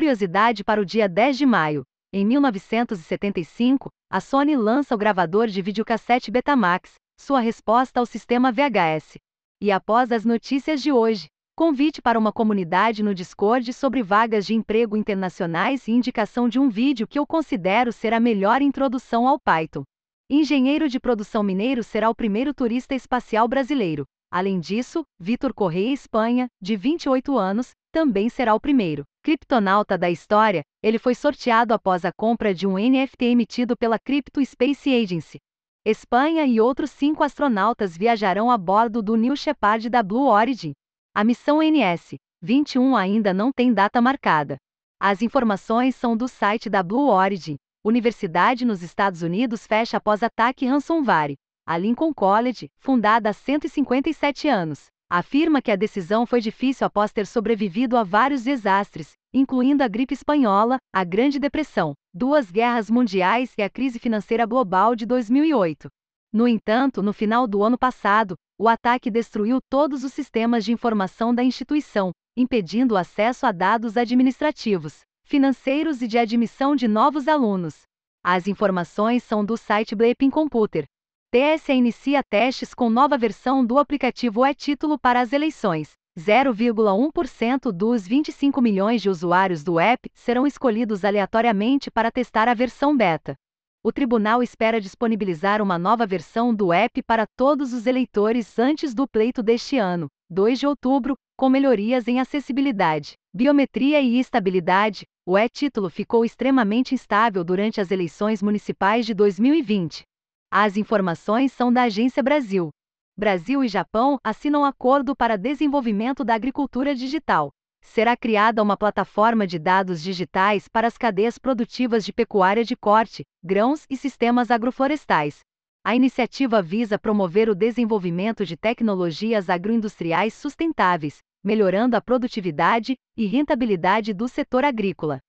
Curiosidade para o dia 10 de maio. Em 1975, a Sony lança o gravador de videocassete Betamax, sua resposta ao sistema VHS. E após as notícias de hoje, convite para uma comunidade no Discord sobre vagas de emprego internacionais e indicação de um vídeo que eu considero ser a melhor introdução ao Python. Engenheiro de produção mineiro será o primeiro turista espacial brasileiro. Além disso, Vitor Correia Espanha, de 28 anos, também será o primeiro criptonauta da história. Ele foi sorteado após a compra de um NFT emitido pela Crypto Space Agency. Espanha e outros cinco astronautas viajarão a bordo do New Shepard da Blue Origin. A missão NS-21 ainda não tem data marcada. As informações são do site da Blue Origin. Universidade nos Estados Unidos fecha após ataque ransomware. A Lincoln College, fundada há 157 anos, afirma que a decisão foi difícil após ter sobrevivido a vários desastres, incluindo a gripe espanhola, a Grande Depressão, duas guerras mundiais e a crise financeira global de 2008. No entanto, no final do ano passado, o ataque destruiu todos os sistemas de informação da instituição, impedindo o acesso a dados administrativos financeiros e de admissão de novos alunos. As informações são do site Bleeping Computer. TSE inicia testes com nova versão do aplicativo e-título para as eleições. 0,1% dos 25 milhões de usuários do app serão escolhidos aleatoriamente para testar a versão beta. O tribunal espera disponibilizar uma nova versão do app para todos os eleitores antes do pleito deste ano, 2 de outubro, com melhorias em acessibilidade, biometria e estabilidade, o e-título ficou extremamente instável durante as eleições municipais de 2020. As informações são da Agência Brasil. Brasil e Japão assinam acordo para desenvolvimento da agricultura digital. Será criada uma plataforma de dados digitais para as cadeias produtivas de pecuária de corte, grãos e sistemas agroflorestais. A iniciativa visa promover o desenvolvimento de tecnologias agroindustriais sustentáveis, melhorando a produtividade e rentabilidade do setor agrícola.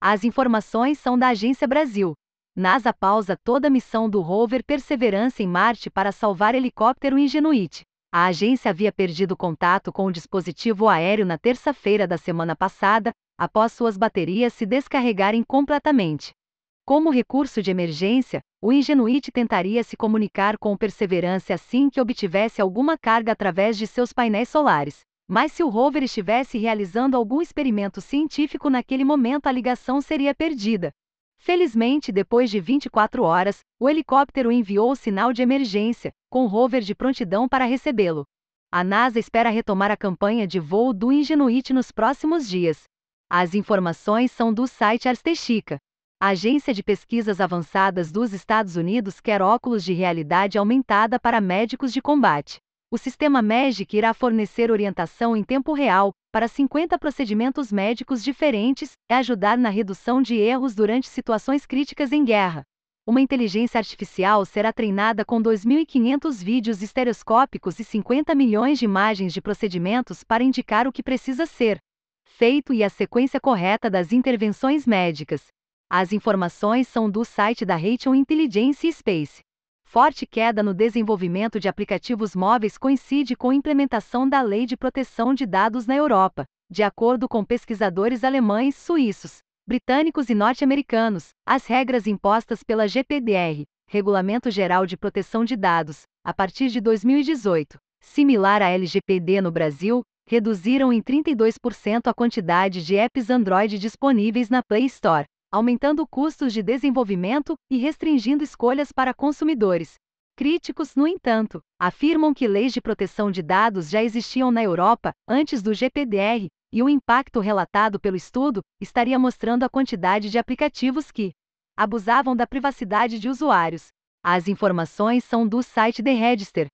As informações são da Agência Brasil. NASA pausa toda a missão do rover Perseverance em Marte para salvar helicóptero Ingenuity. A agência havia perdido contato com o dispositivo aéreo na terça-feira da semana passada, após suas baterias se descarregarem completamente. Como recurso de emergência, o Ingenuity tentaria se comunicar com o Perseverance assim que obtivesse alguma carga através de seus painéis solares. Mas se o rover estivesse realizando algum experimento científico naquele momento, a ligação seria perdida. Felizmente, depois de 24 horas, o helicóptero enviou o sinal de emergência, com o rover de prontidão para recebê-lo. A NASA espera retomar a campanha de voo do Ingenuity nos próximos dias. As informações são do site Arstechica. A Agência de Pesquisas Avançadas dos Estados Unidos quer óculos de realidade aumentada para médicos de combate. O sistema MEGIC irá fornecer orientação em tempo real para 50 procedimentos médicos diferentes e ajudar na redução de erros durante situações críticas em guerra. Uma inteligência artificial será treinada com 2.500 vídeos estereoscópicos e 50 milhões de imagens de procedimentos para indicar o que precisa ser feito e a sequência correta das intervenções médicas. As informações são do site da Rachel Intelligence Space. Forte queda no desenvolvimento de aplicativos móveis coincide com a implementação da Lei de Proteção de Dados na Europa, de acordo com pesquisadores alemães, suíços, britânicos e norte-americanos. As regras impostas pela GPDR, Regulamento Geral de Proteção de Dados, a partir de 2018, similar à LGPD no Brasil, reduziram em 32% a quantidade de apps Android disponíveis na Play Store aumentando custos de desenvolvimento e restringindo escolhas para consumidores. Críticos, no entanto, afirmam que leis de proteção de dados já existiam na Europa antes do GPDR, e o impacto relatado pelo estudo estaria mostrando a quantidade de aplicativos que abusavam da privacidade de usuários. As informações são do site The Register.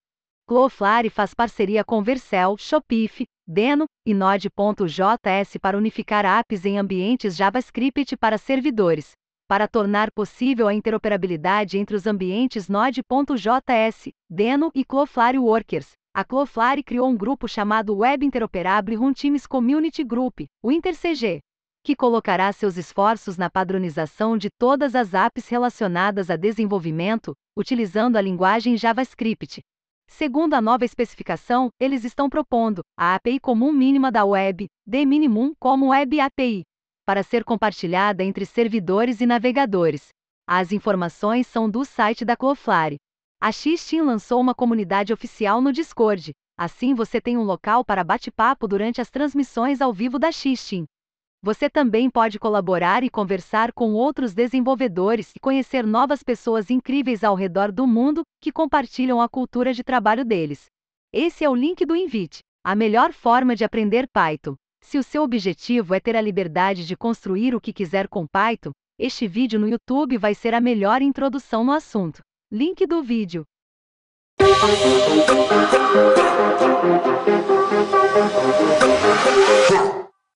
Cloudflare faz parceria com Vercel, Shopify, Deno e Node.js para unificar apps em ambientes JavaScript para servidores. Para tornar possível a interoperabilidade entre os ambientes Node.js, Deno e Cloudflare Workers, a Cloudflare criou um grupo chamado Web Interoperable Runtimes Community Group, o InterCG, que colocará seus esforços na padronização de todas as apps relacionadas a desenvolvimento, utilizando a linguagem JavaScript, Segundo a nova especificação, eles estão propondo a API comum mínima da web, de minimum como Web API. para ser compartilhada entre servidores e navegadores. As informações são do site da Cloflare. A Xteam lançou uma comunidade oficial no Discord, assim você tem um local para bate-papo durante as transmissões ao vivo da Xteam. Você também pode colaborar e conversar com outros desenvolvedores e conhecer novas pessoas incríveis ao redor do mundo que compartilham a cultura de trabalho deles. Esse é o link do Invite, a melhor forma de aprender Python. Se o seu objetivo é ter a liberdade de construir o que quiser com Python, este vídeo no YouTube vai ser a melhor introdução no assunto. Link do vídeo.